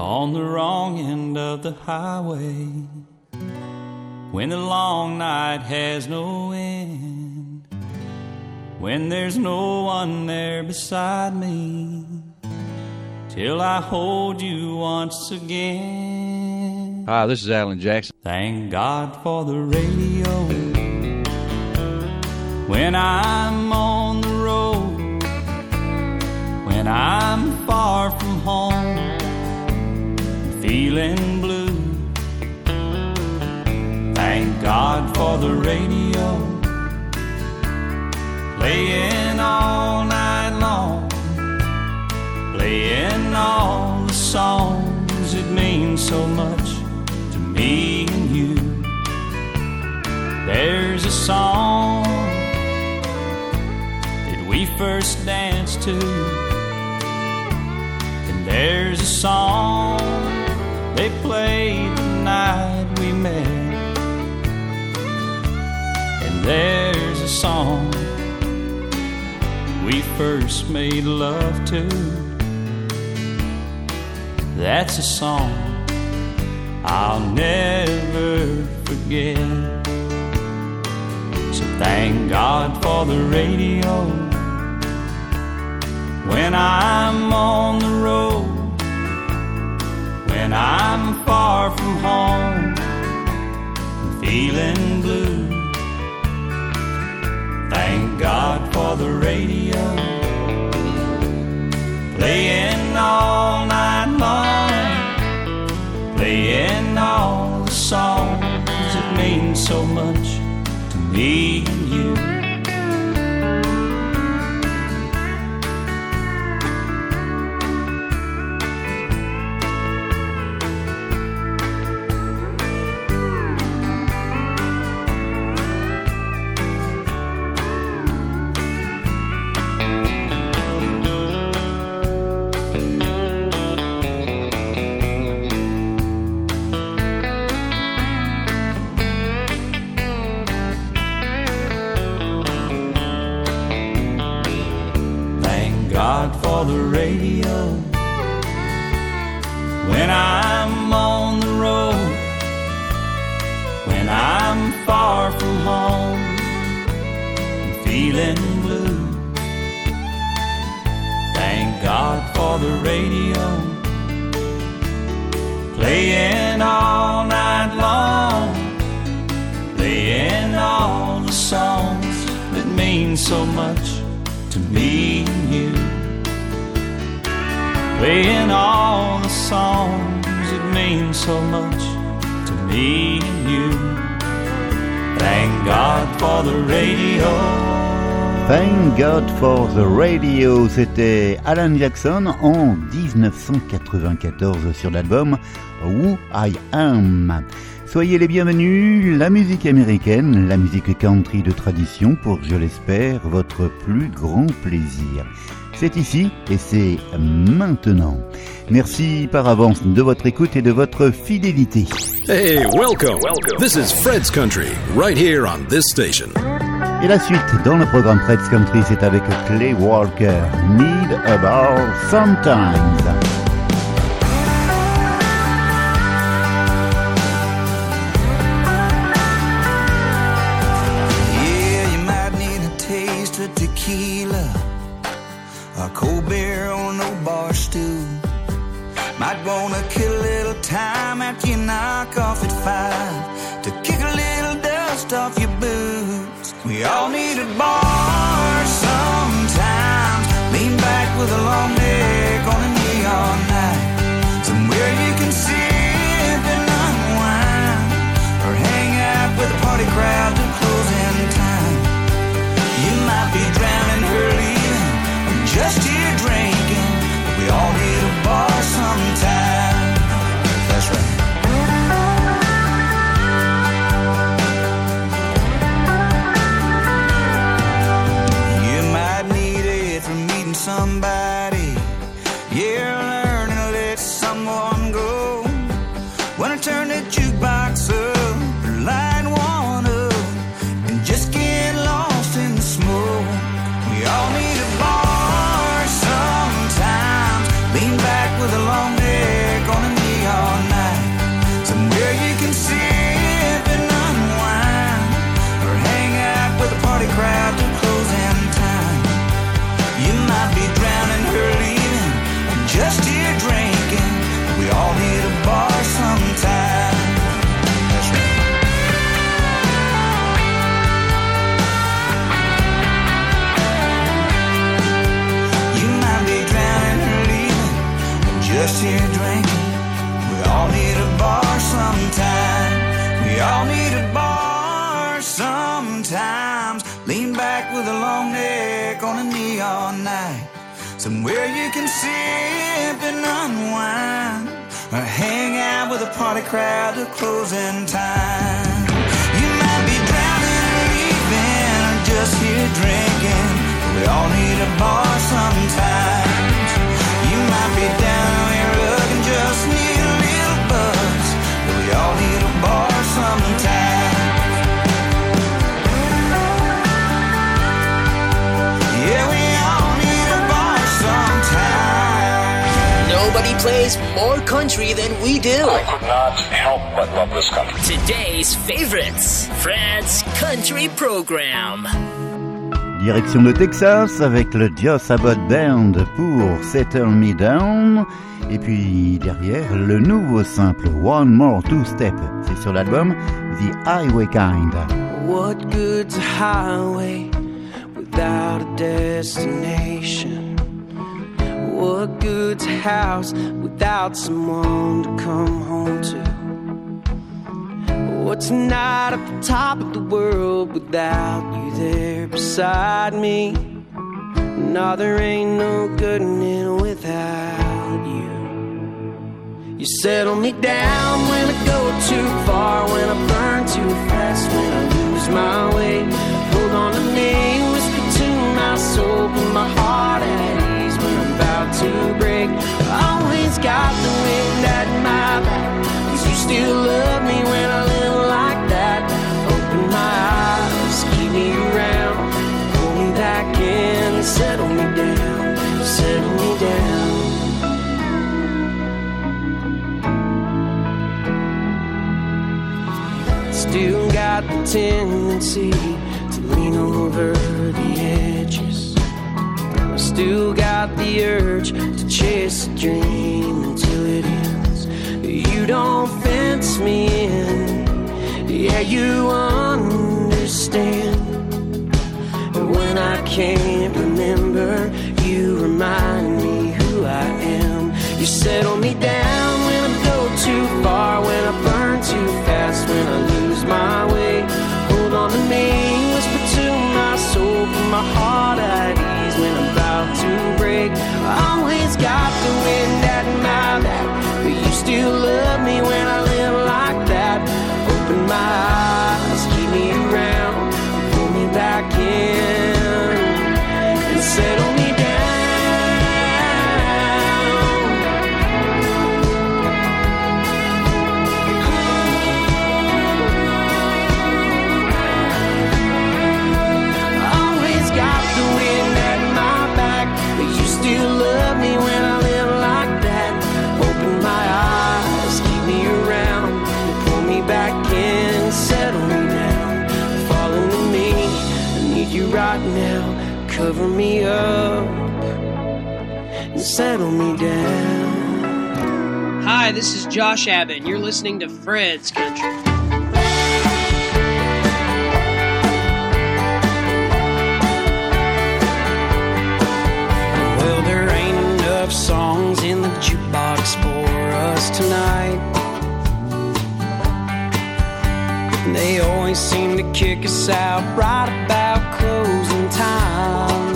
on the wrong end of the highway. When the long night has no end, when there's no one there beside me, till I hold you once again. Hi, this is Alan Jackson. Thank God for the radio. When I'm on the road, when I'm far from feeling blue. Thank God for the radio, playing all night long, playing all the songs that mean so much to me and you. There's a song that we first danced to, and there's a song they played the night we met. And there's a song we first made love to. That's a song I'll never forget. So thank God for the radio. When I'm on the road, when I'm far from home, and feeling blue. Thank God for the radio, playing all night long, playing all the songs that mean so much to me and you. C'était Alan Jackson en 1994 sur l'album Who I Am. Soyez les bienvenus, la musique américaine, la musique country de tradition pour, je l'espère, votre plus grand plaisir. C'est ici et c'est maintenant. Merci par avance de votre écoute et de votre fidélité. Hey, welcome. Welcome. This is Fred's Country, right here on this station. Et la suite dans le programme Fred's Country, c'est avec Clay Walker, Need a Bar Sometimes. With a long with a party crowd till closing time. You might be drowning or leaving or just here drinking. We all need a bar sometimes. Plays more country than we do. I could not help but love this country. Today's favorites, Fred's Country Program. Direction le Texas avec le Joss Abbott Band pour Settle Me Down. Et puis derrière, le nouveau simple One More Two Step. C'est sur l'album The Highway Kind. What good's a highway without a destination? A house without someone to come home to? What's night at the top of the world without you there beside me? No, there ain't no good in it without you. You settle me down when I go too far, when I burn too fast, when I lose my way. Hold on to me, whisper to my soul, put my tendency to lean over the edges. I still got the urge to chase a dream until it ends. You don't fence me in, yeah, you understand. But When I can't remember, you remind me who I am. You settle me settle me down. Hi, this is Josh Abbott, and you're listening to Fred's Country. Well, there ain't enough songs in the jukebox for us tonight. They always seem to kick us out right about closing time.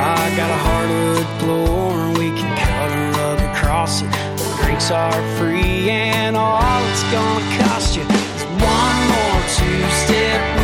I got a hardwood floor, and we can cut a rug across it. The drinks are free, and all it's gonna cost you is one more two-step. We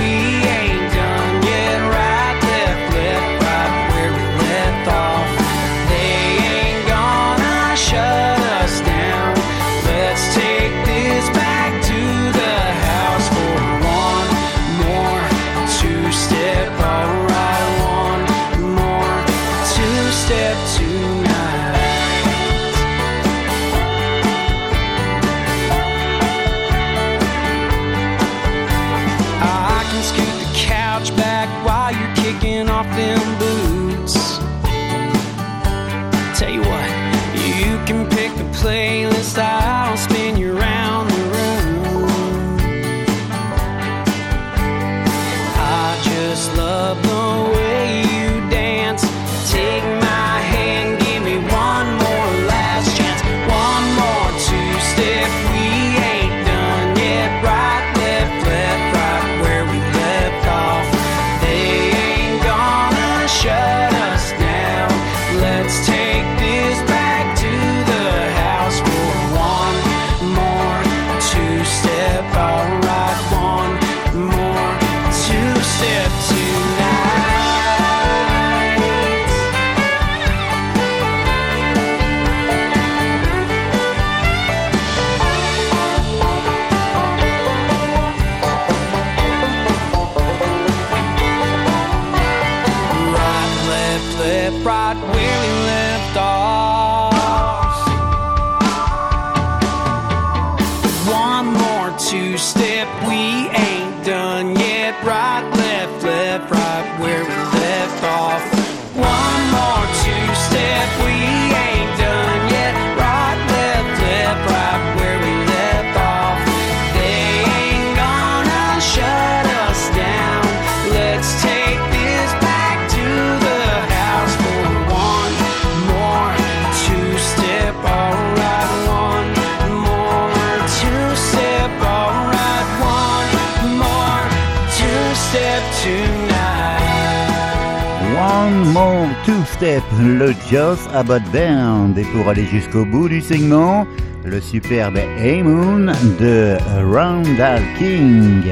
Geoff Abbott Band. Et pour aller jusqu'au bout du segment, le superbe A-Moon de Randall King.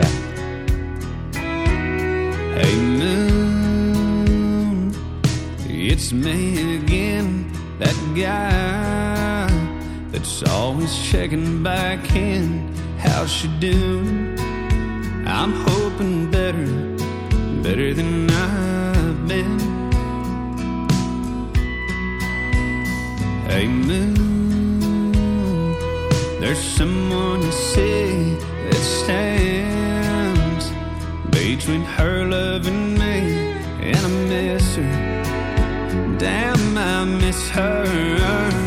Hey moon, it's me again, that guy that's always checking back in. How's she doing? that stands between her love and me, and I miss her. Damn, I miss her.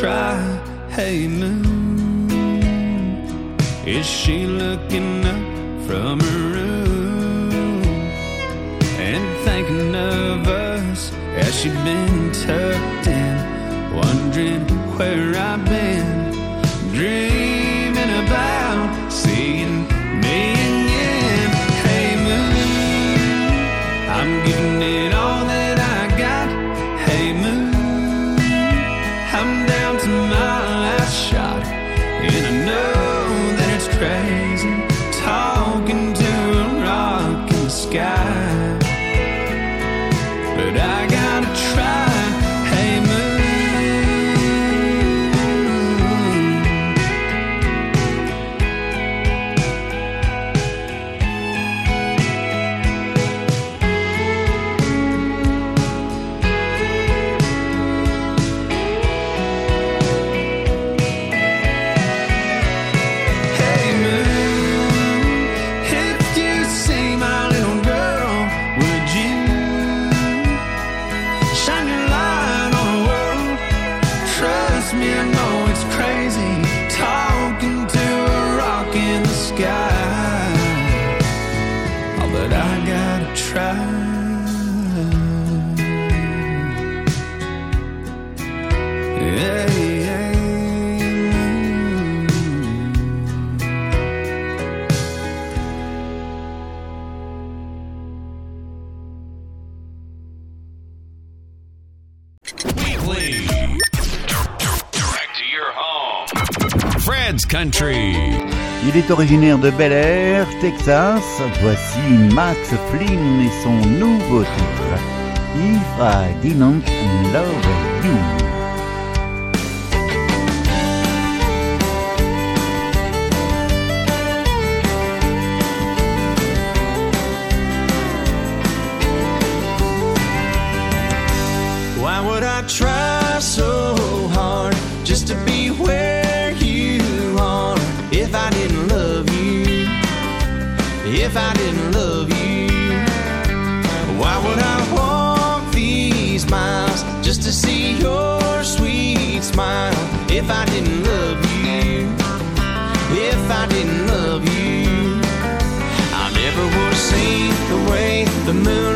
try. Hey, moon, is she looking up from her room and thinking of us as she's been tucked in, wondering where I've Il est originaire de Bel Air, Texas. Voici Max Flynn et son nouveau titre, If I Didn't Love You. the moon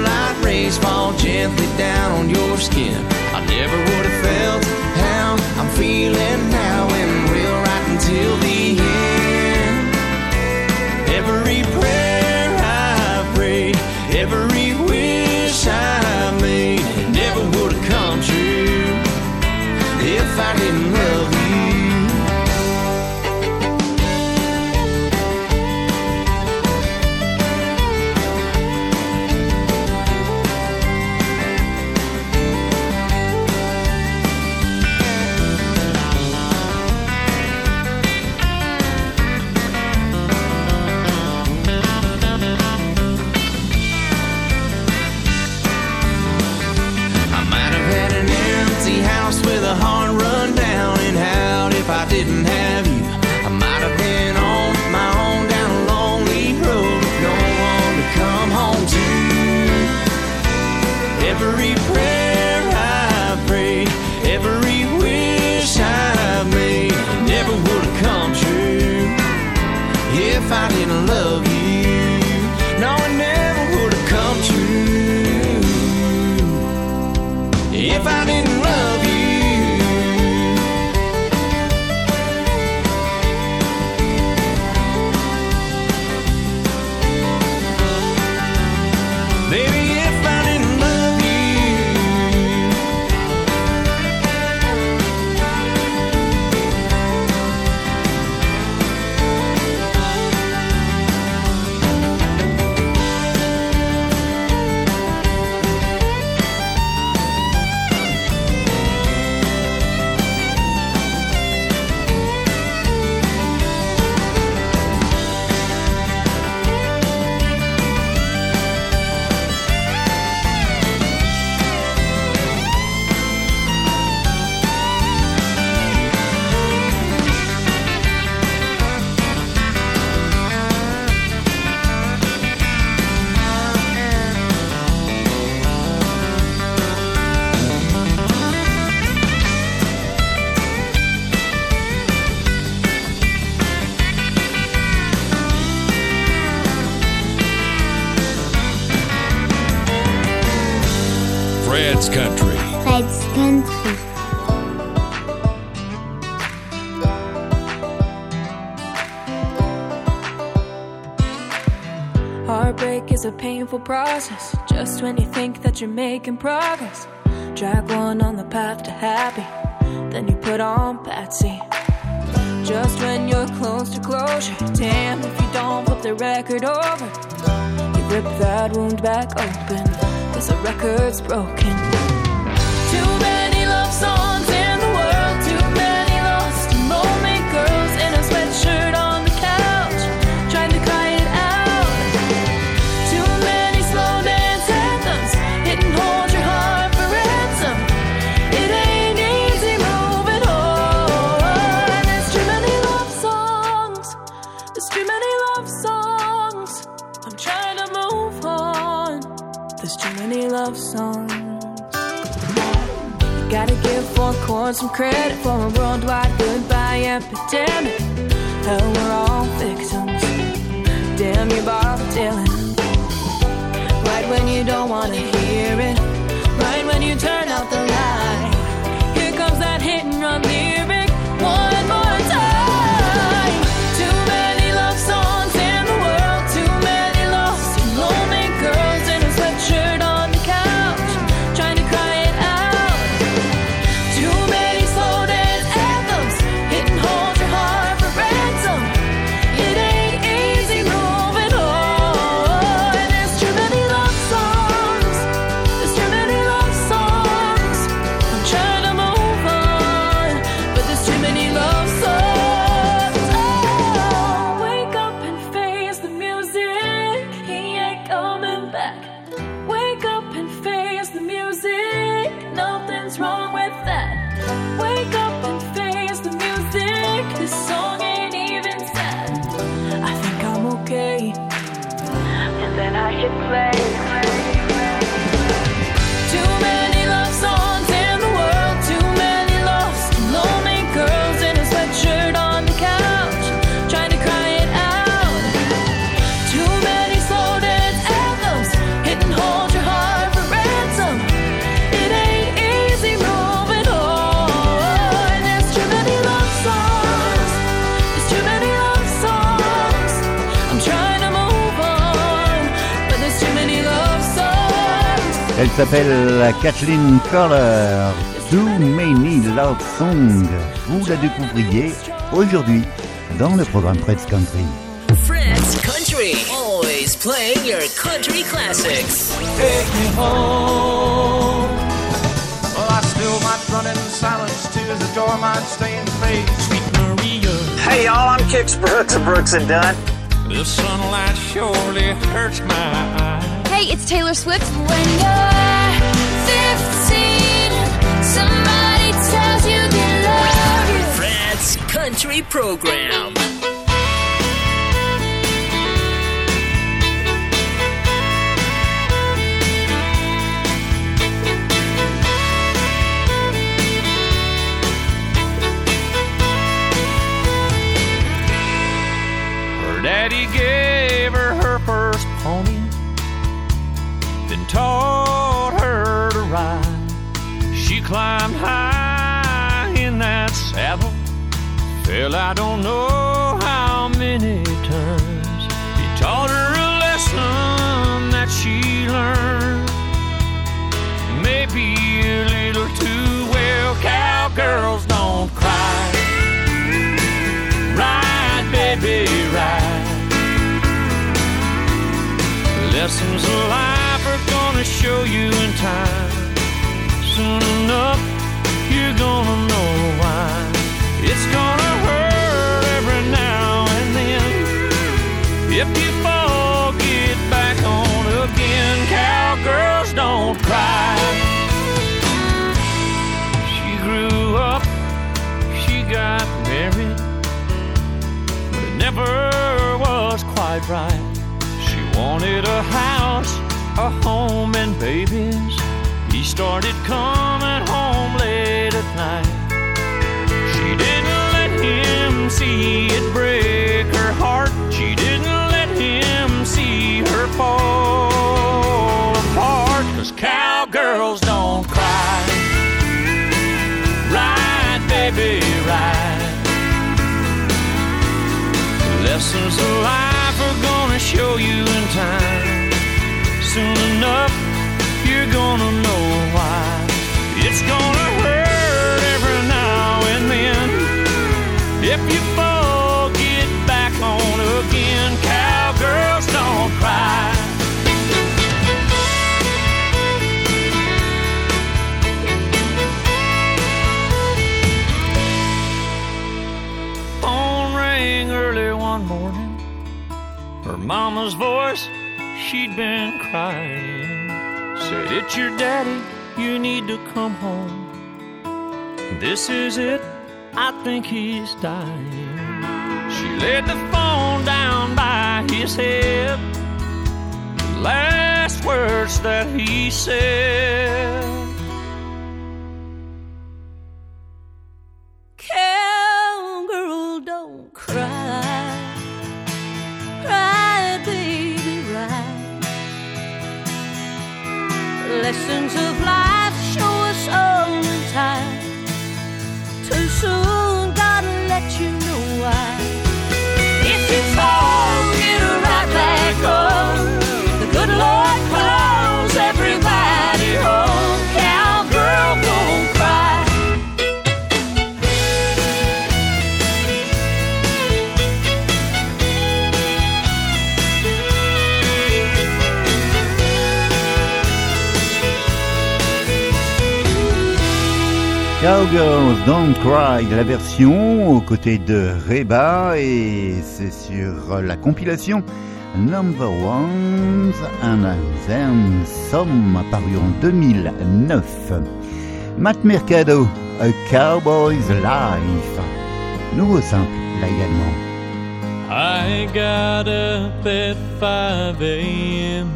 painful process. Just when you think that you're making progress, drag one on the path to happy, then you put on Patsy. Just when you're close to closure, damn if you don't flip the record over. You rip that wound back open, cause the record's broken. Chords some credit for a worldwide goodbye epidemic. Hell, we're all victims. Damn you, Bob Dylan. Right when you don't wanna hear it. Right when you turn out the s'appelle Kathleen Kohler. Too Many Love Songs. Vous la découvriez aujourd'hui dans le programme Fred's Country. Fred's Country, always playing your country classics. Take me home. Well, I still might run in silence. Tears the door might stay in face. Sweet Maria. Hey y'all, I'm Kix Brooks of Brooks and Dunn. The sunlight surely hurts my eyes. It's Taylor Swift. When you're 15, somebody tells you they love you. Country Program. Climbed high in that saddle, fell I don't know how many times. He taught her a lesson that she learned, maybe a little too well. Cowgirls don't cry. Ride, baby, ride. Lessons of life are gonna show you in time. Enough, you're gonna know why. It's gonna hurt every now and then. If you fall, get back on again. Cowgirls don't cry. She grew up, she got married, but it never was quite right. She wanted a house, a home, and babies started coming home late at night. She didn't let him see it break her heart. She didn't let him see her fall apart. Cause cowgirls don't cry. Ride, baby, ride. Lessons of life are gonna show you in time. Soon enough you're gonna know why. It's gonna hurt every now and then. If you fall, get back on again. Cowgirls don't cry. Phone rang early one morning. Her mama's voice, she'd been crying. Said, It's your daddy, you need to come home. This is it, I think he's dying. She laid the phone down by his head. Last words that he said. Cowgirls Don't Cry, la version aux côtés de Reba et c'est sur la compilation Number Ones and Then Some paru en 2009. Matt Mercado, A Cowboy's Life. Nouveau simple là également. I got up at 5 a.m.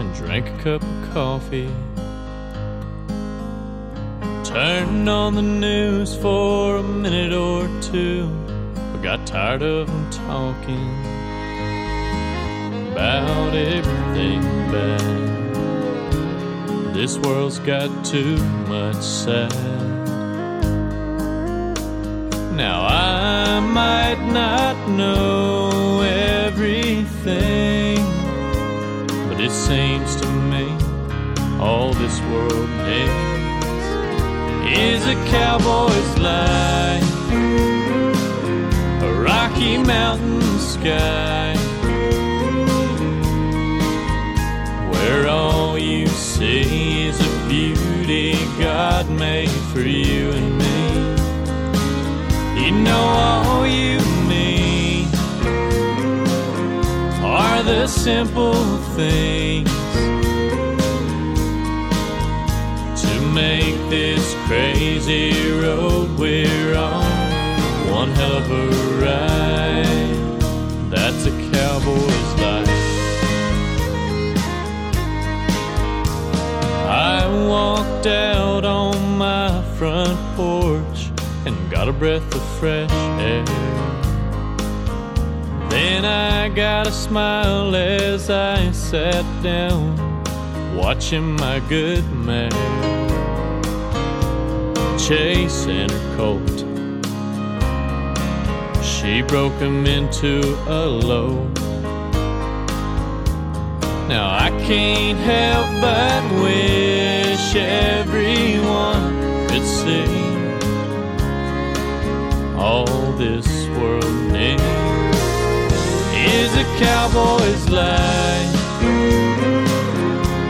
and drank a cup of coffee. Turned on the news for a minute or two, but got tired of them talking about everything bad. This world's got too much sad. Now I might not know everything, but it seems to me all this world is a cowboy's life, a rocky mountain sky, where all you see is a beauty God made for you and me. You know all you need. Are the simple things this crazy road we're on one hell of a ride. That's a cowboy's life. I walked out on my front porch and got a breath of fresh air. Then I got a smile as I sat down, watching my good mare chasing her colt. She broke him into a lope. Now I can't help but wish everyone could see all this world needs is a cowboy's life,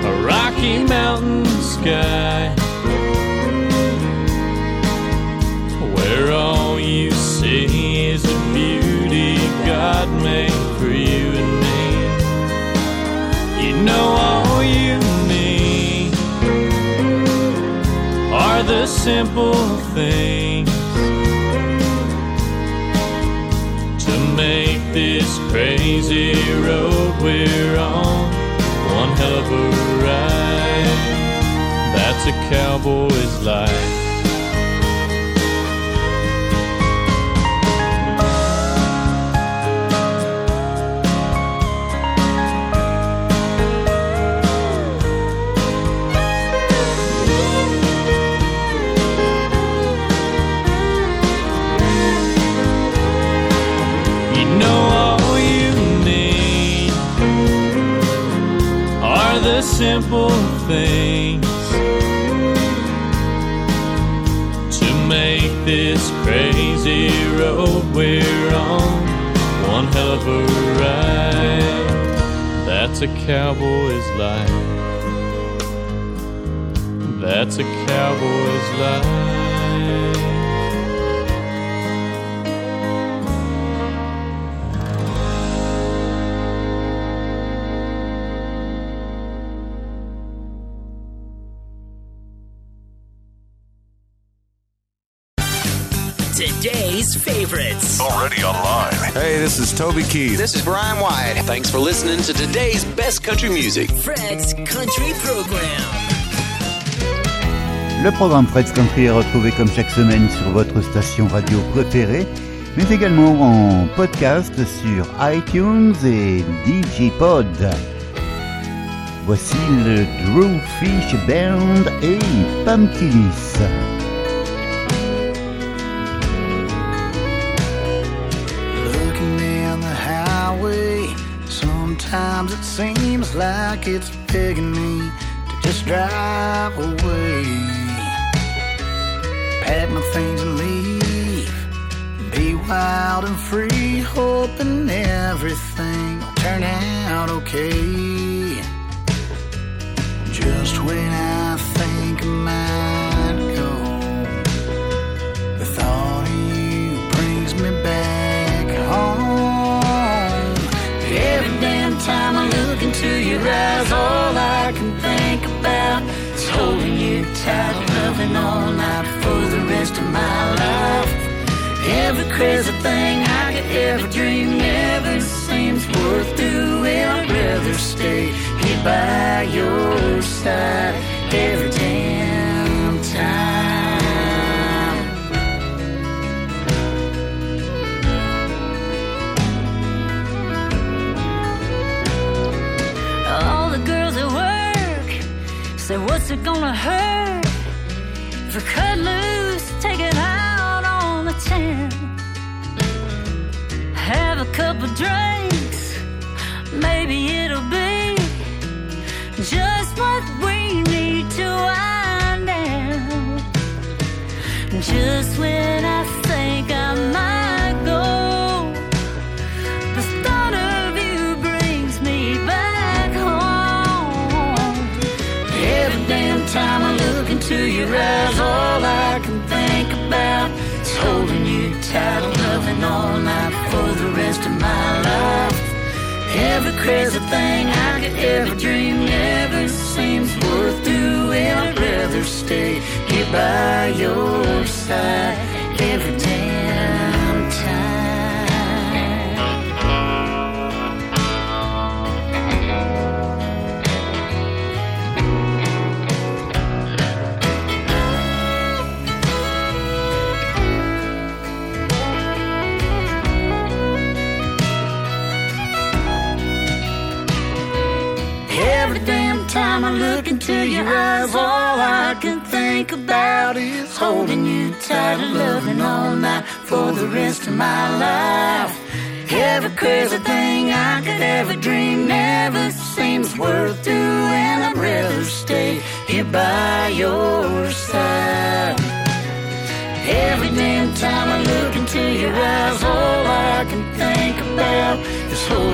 a rocky mountain sky, God made for you and me. You know all you need are the simple things to make this crazy road we're on one hell of a ride. That's a cowboy's life. Simple things to make this crazy road we're on one hell of a ride. That's a cowboy's life. That's a cowboy's life. Today's favorites. Already online. Hey, this is Toby Keith. This is Brian White. Thanks for listening to today's best country music. Fred's Country Program. Le programme Fred's Country est retrouvé comme chaque semaine sur votre station radio préférée, mais également en podcast sur iTunes et Digipod. Voici le Drew Fish Band et Pumpkinis. Sometimes it seems like it's begging me to just drive away. Pack my things and leave, be wild and free, hoping everything will turn out okay. Just when I time I look into your eyes, all I can think about is holding you tight, loving all night for the rest of my life. Every crazy thing I could ever dream never seems worth doing. I'd rather stay here by your side every damn time. What's it gonna hurt? If we cut loose, take it out on the town. Have a couple drinks, maybe it'll be just what we need to wind down. Just when into all I can think about is holding you tight, loving all night for the rest of my life. Every crazy thing I could ever dream never seems worth doing. I'd rather stay here by your side every damn Look into your eyes, all I can think about is holding you tight and loving all night for the rest of my life. Every crazy thing I could ever dream never seems worth doing. I'd rather stay here by your side. Every damn time I look into your eyes, all I can think about is holding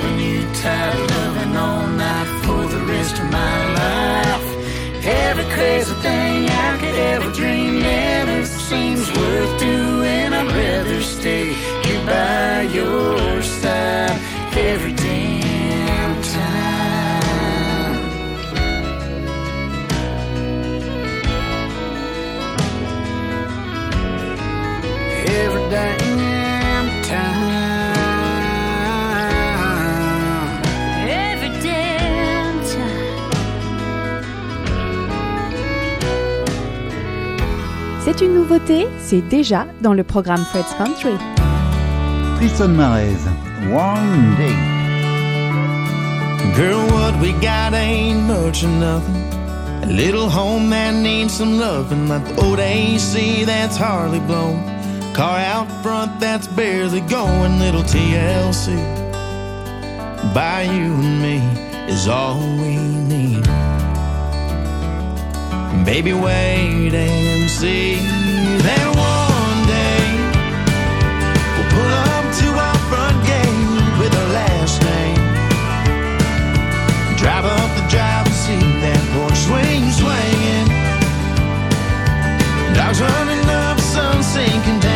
C'est une nouveauté, c'est déjà dans le programme Fred's Country. Tristan Marez, One Day. Girl, what we got ain't much of nothing. A little home that needs some loving, like the old AC that's hardly blown. Car out front that's barely going, little TLC. By you and me is all we need. Baby, wait and see. Then one day we'll pull up to our front gate with our last name. Drive up the drive and see that porch swing swinging. Dogs running up, sun sinking down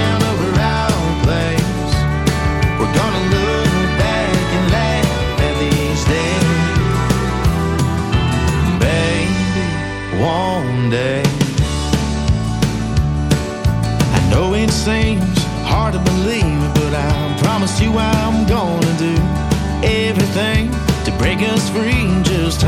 I know it seems hard to believe, but I promise you I'm gonna do everything to break us free. Just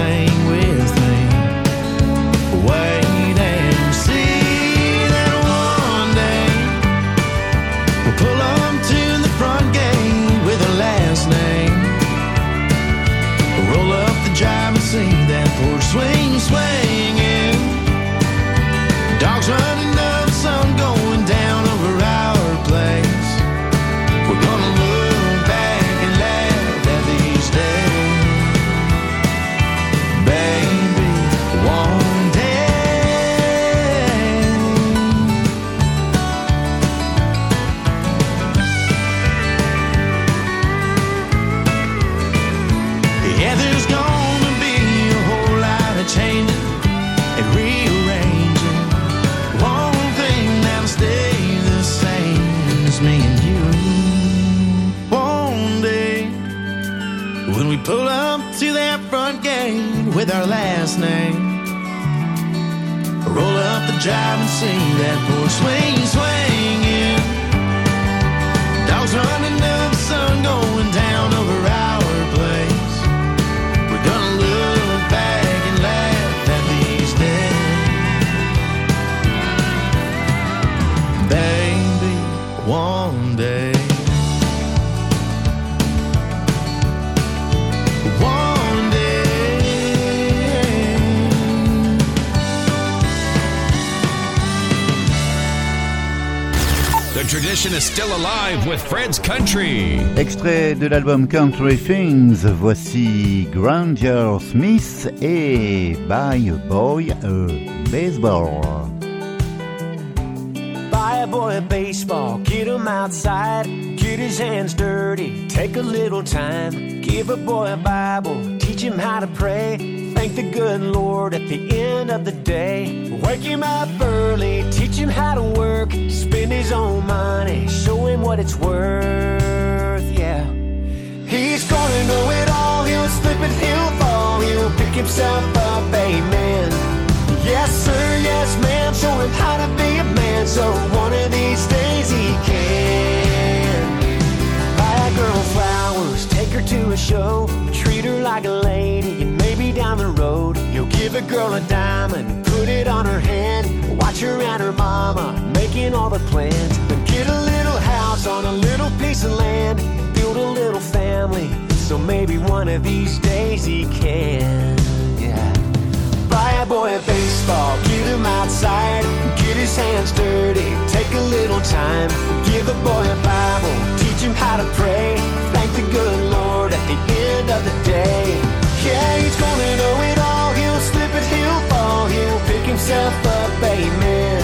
Country. Extrait de l'album Country Things, voici Granger Smith et Buy a Boy a Baseball. Buy a boy a baseball, get him outside, get his hands dirty, take a little time. Give a boy a Bible, teach him how to pray. Thank the good Lord at the end of the day. Wake him up early, teach him how to work, spend his own money, show him what it's worth, yeah. He's gonna know it all, he'll slip and he'll fall, he'll pick himself up, amen. Yes, sir, yes, ma'am. Show him how to be a man so one of these days he can. Buy a girl flowers, take her to a show, treat her like a lady, the road you'll give a girl a diamond, put it on her hand, watch her and her mama making all the plans. Then get a little house on a little piece of land, build a little family, so maybe one of these days he can. Yeah. Buy a boy a baseball, get him outside, get his hands dirty, take a little time. Give a boy a Bible, teach him how to pray. Thank the good Lord at the end of the day. Yeah, he's gonna know it all, he'll slip and he'll fall, he'll pick himself up, amen.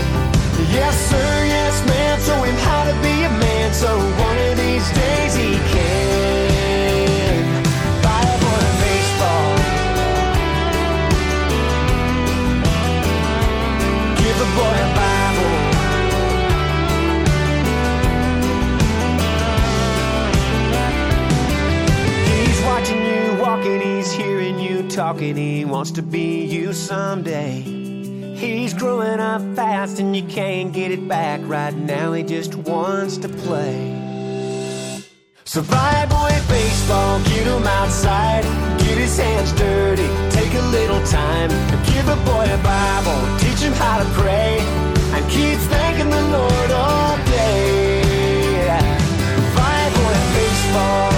Yes, sir, yes, ma'am, show him how to be a man, so one of these days he can. Buy a boy a baseball. Give a boy a talking, he wants to be you someday. He's growing up fast and you can't get it back right now, he just wants to play. So buy a boy baseball, get him outside, get his hands dirty, take a little time, give a boy a Bible, teach him how to pray, and keep thanking the Lord all day. Buy a boy baseball.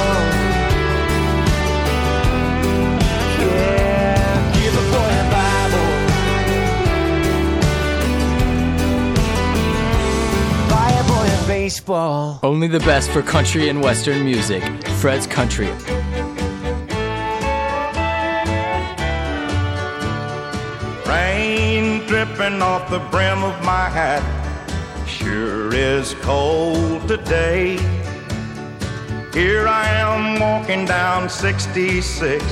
Baseball. Only the best for country and western music. Fred's Country. Rain dripping off the brim of my hat. Sure is cold today. Here I am walking down 66.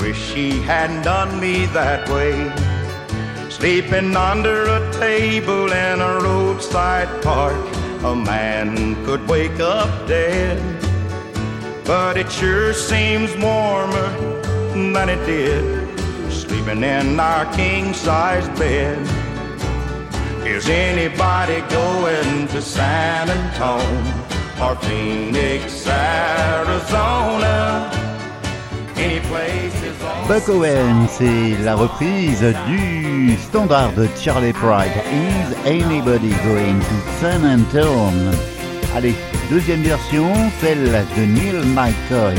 Wish she hadn't done me that way. Sleeping under a table in a roadside park. A man could wake up dead. But it sure seems warmer than it did. Sleeping in our king size bed. Is anybody going to San Antonio or Phoenix, Arizona? Any places on Buck Owen, c'est la reprise du standard de Charlie Pride. Is anybody going to San Antonio? Allez, deuxième version, celle de Neil McCoy.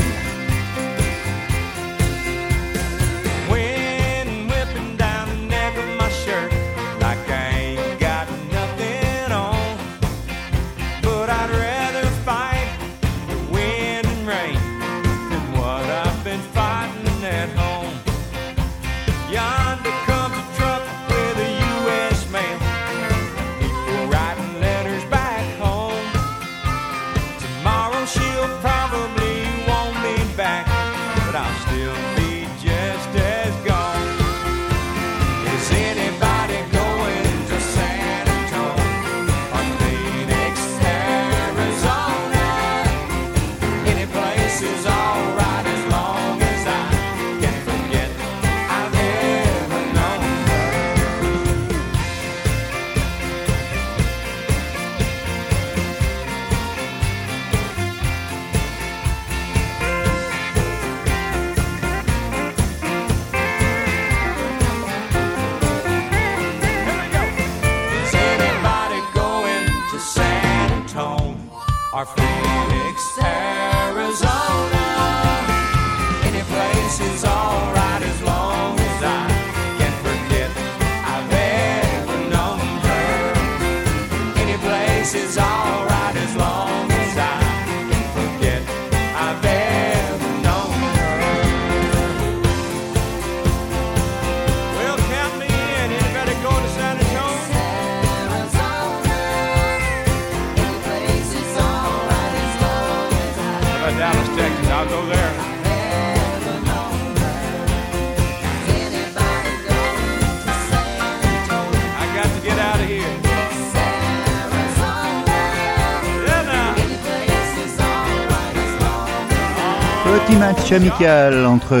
Match amical entre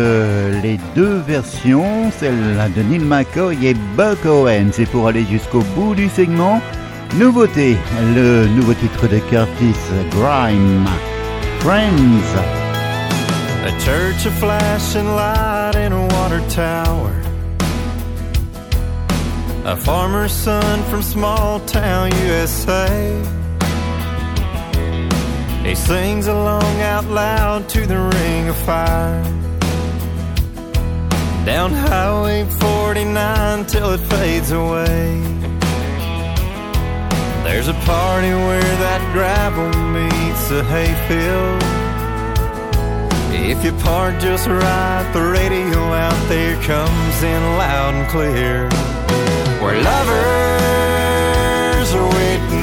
les deux versions, celle de Neil McCoy et Buck Owen. C'est pour aller jusqu'au bout du segment. Nouveauté, le nouveau titre de Curtis Grime, Friends. A church of light in a water tower. A farmer's son from small town USA. He sings along out loud to the ring of fire. Down Highway 49 till it fades away. There's a party where that gravel meets the hayfield. If you park just right, the radio out there comes in loud and clear. Where lovers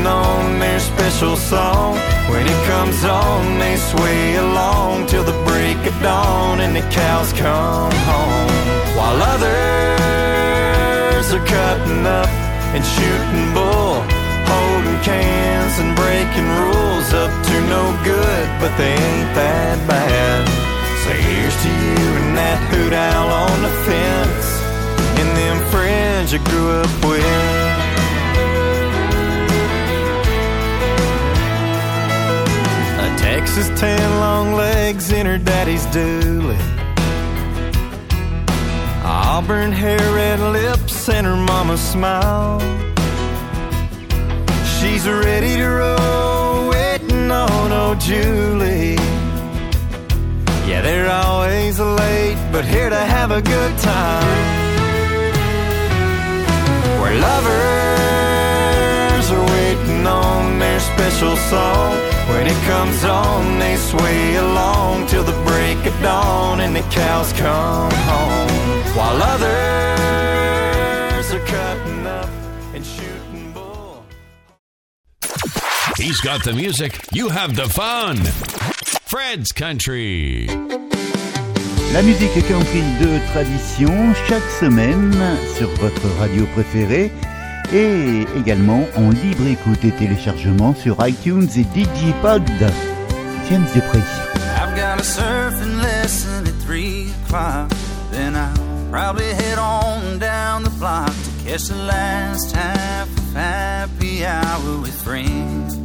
on their special song. When it comes on, they sway along till the break of dawn and the cows come home. While others are cutting up and shooting bull, holding cans and breaking rules up to no good, but they ain't that bad. So here's to you and that hoot owl on the fence, and them friends you grew up with. Texas tan long legs in her daddy's dually. Auburn hair, red lips, and her mama's smile. She's ready to roll, waiting on old Julie. Yeah, they're always late, but here to have a good time. Where lovers are waiting on their special song. When it comes on, they sway along till the break of dawn and the cows come home. While others are cutting up and shooting bull. He's got the music, you have the fun. Fred's Country. La musique country de tradition, chaque semaine sur votre radio préférée. Et également en libre écoute et téléchargement sur iTunes et Digipod. James Dupree. I've got a surfing lesson at 3 o'clock. Then I'll probably head on down the block to catch the last half of happy hour with friends.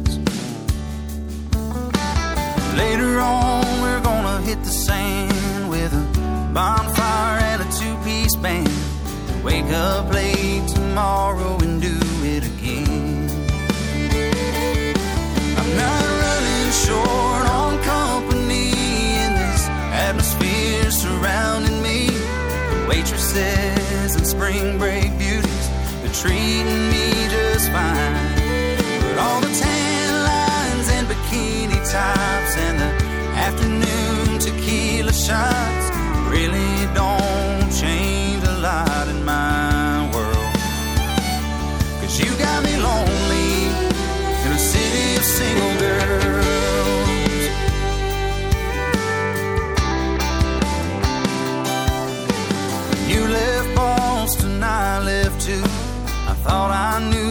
Later on, we're gonna hit the sand with a bonfire and a two piece band. Wake up late tomorrow and do it again. I'm not running short on company in this atmosphere surrounding me. Waitresses and spring break beauties, they're treating me just fine. But all the tan lines and bikini tops and the afternoon tequila shots really don't knew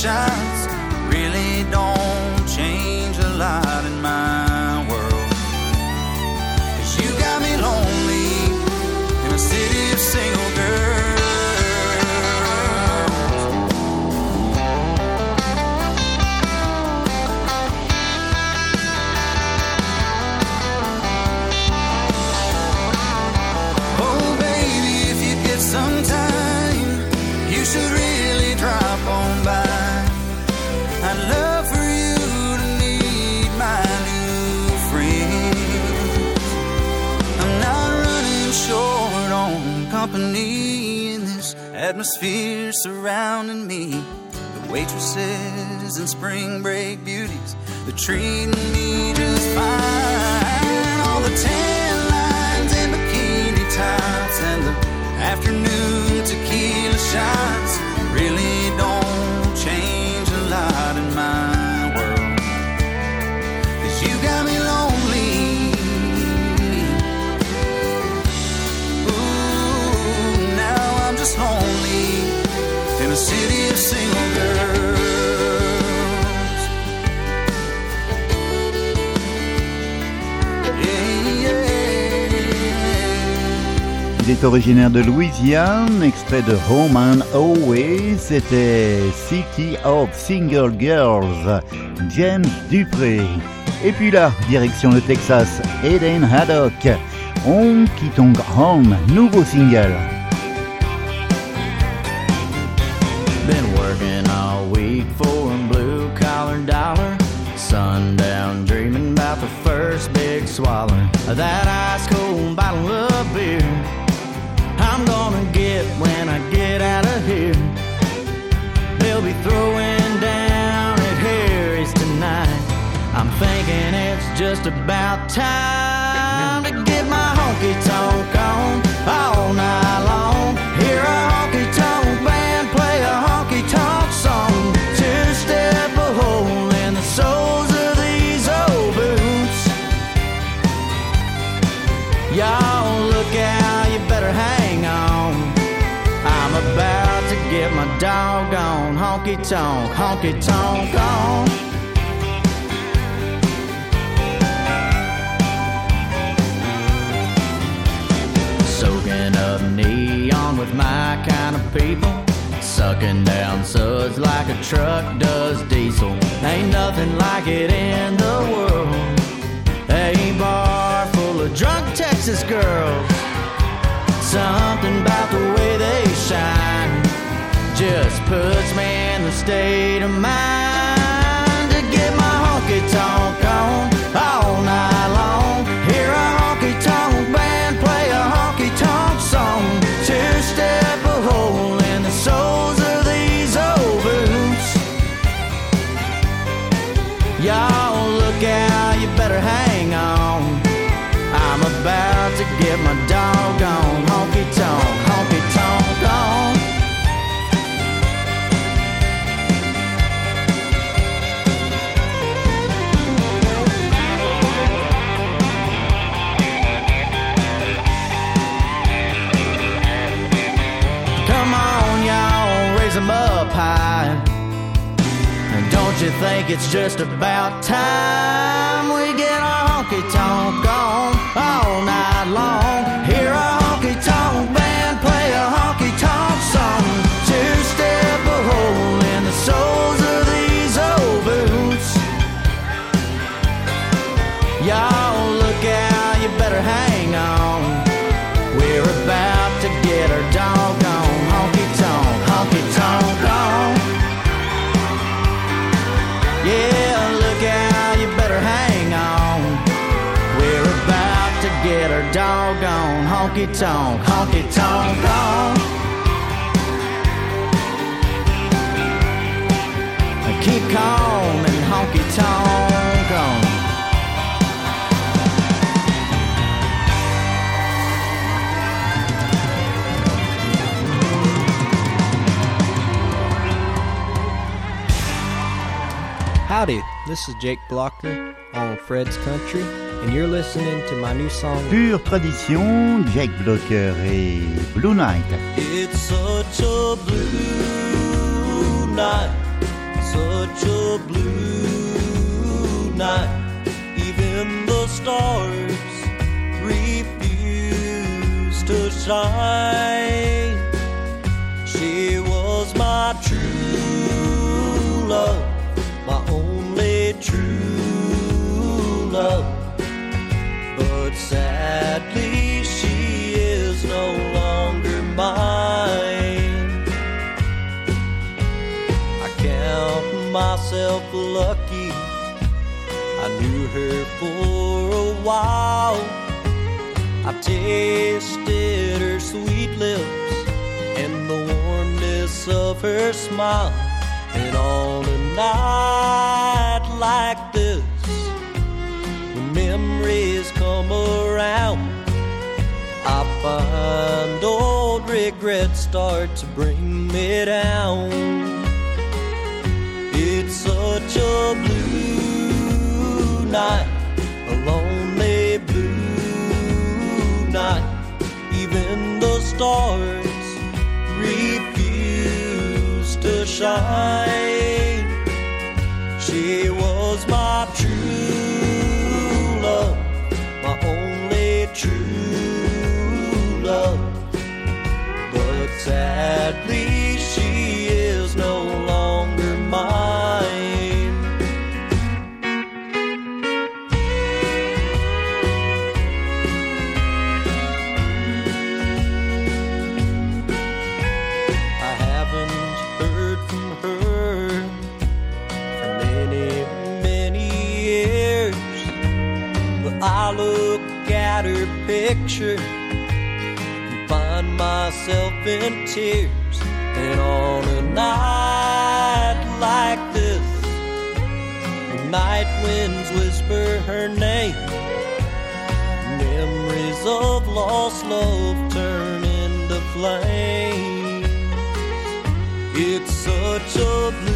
tequila really don't change a lot atmosphere surrounding me. The waitresses and spring break beauties, they're treating me just fine. All the tan lines and bikini tops and the afternoon tequila shots really est originaire de Louisiane, extrait de Home and Away, c'était City of Single Girls, James Dupré. Et puis là, direction le Texas, Eden Haddock, Honky Tonk Home, nouveau single. Been working all week for a blue collar dollar. Sundown dreaming about the first big swallow that ice cold bottle of beer. Get when I get out of here. They'll be throwing down at Harry's tonight. I'm thinking it's just about time to get my honky tonk on all night tonk, honky tonk on. Soaking up neon with my kind of people. Sucking down suds like a truck does diesel. Ain't nothing like it in the world. A bar full of drunk Texas girls. Something about the way they shine just puts me state of mind to get my honky tonk on all night long. Hear a honky tonk band play a honky tonk song. Two step a hole in the soles of these old boots. Y'all look out, you better hang on. I'm about to get my honky tonk, honky tonk it's just about time Howdy, this is Jake Blocker on Fred's Country, and you're listening to my new song. Pure tradition, Jake Blocker et Blue Night. It's such a blue night, such a blue night. Even the stars refuse to shine. She was my true love, love. But sadly, she is no longer mine. I count myself lucky. I knew her for a while. I tasted her sweet lips and the warmness of her smile. And on a night like this, memories come around, I find old regrets start to bring me down. It's such a blue night, a lonely blue night. Even the stars refuse to shine. She was my true true love. But sadly, picture and find myself in tears. And on a night like this, the night winds whisper her name. Memories of lost love turn into flames. It's such a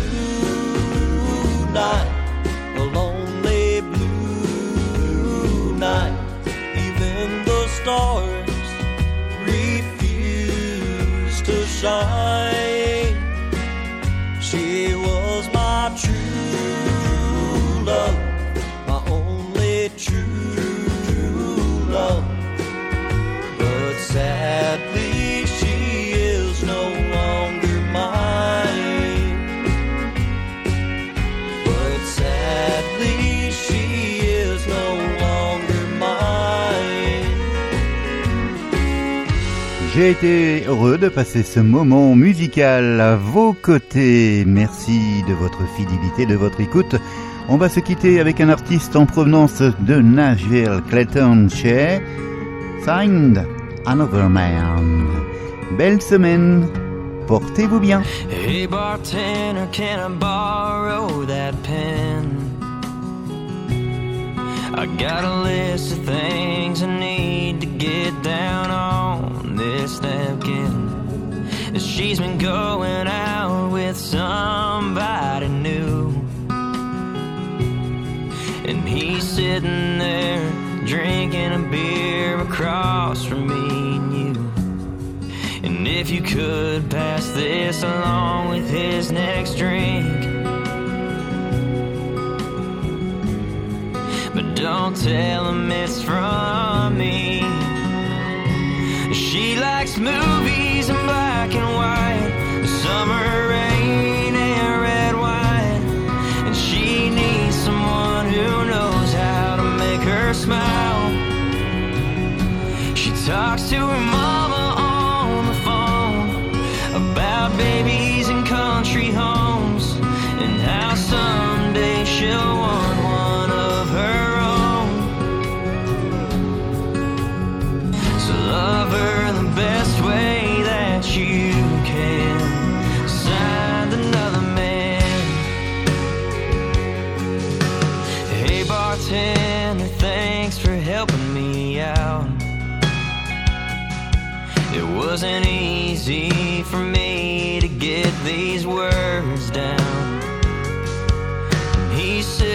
J'ai été heureux de passer ce moment musical à vos côtés. Merci de votre fidélité, de votre écoute. On va se quitter avec un artiste en provenance de Nashville, Clayton Shea. Find Another Man. Belle semaine. Portez-vous bien. Hey bartender, can I borrow that pen? I got a list of things I need to get down on this napkin. She's been going out with somebody new. And he's sitting there drinking a beer across from me and you. And if you could pass this along with his next drink. But don't tell him it's from me. She likes movies in black and white, summer rain and red wine. And she needs someone who knows how to make her smile. She talks to her mama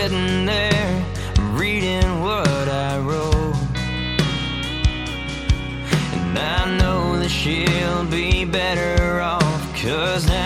sitting there reading what I wrote. And I know that she'll be better off, cause now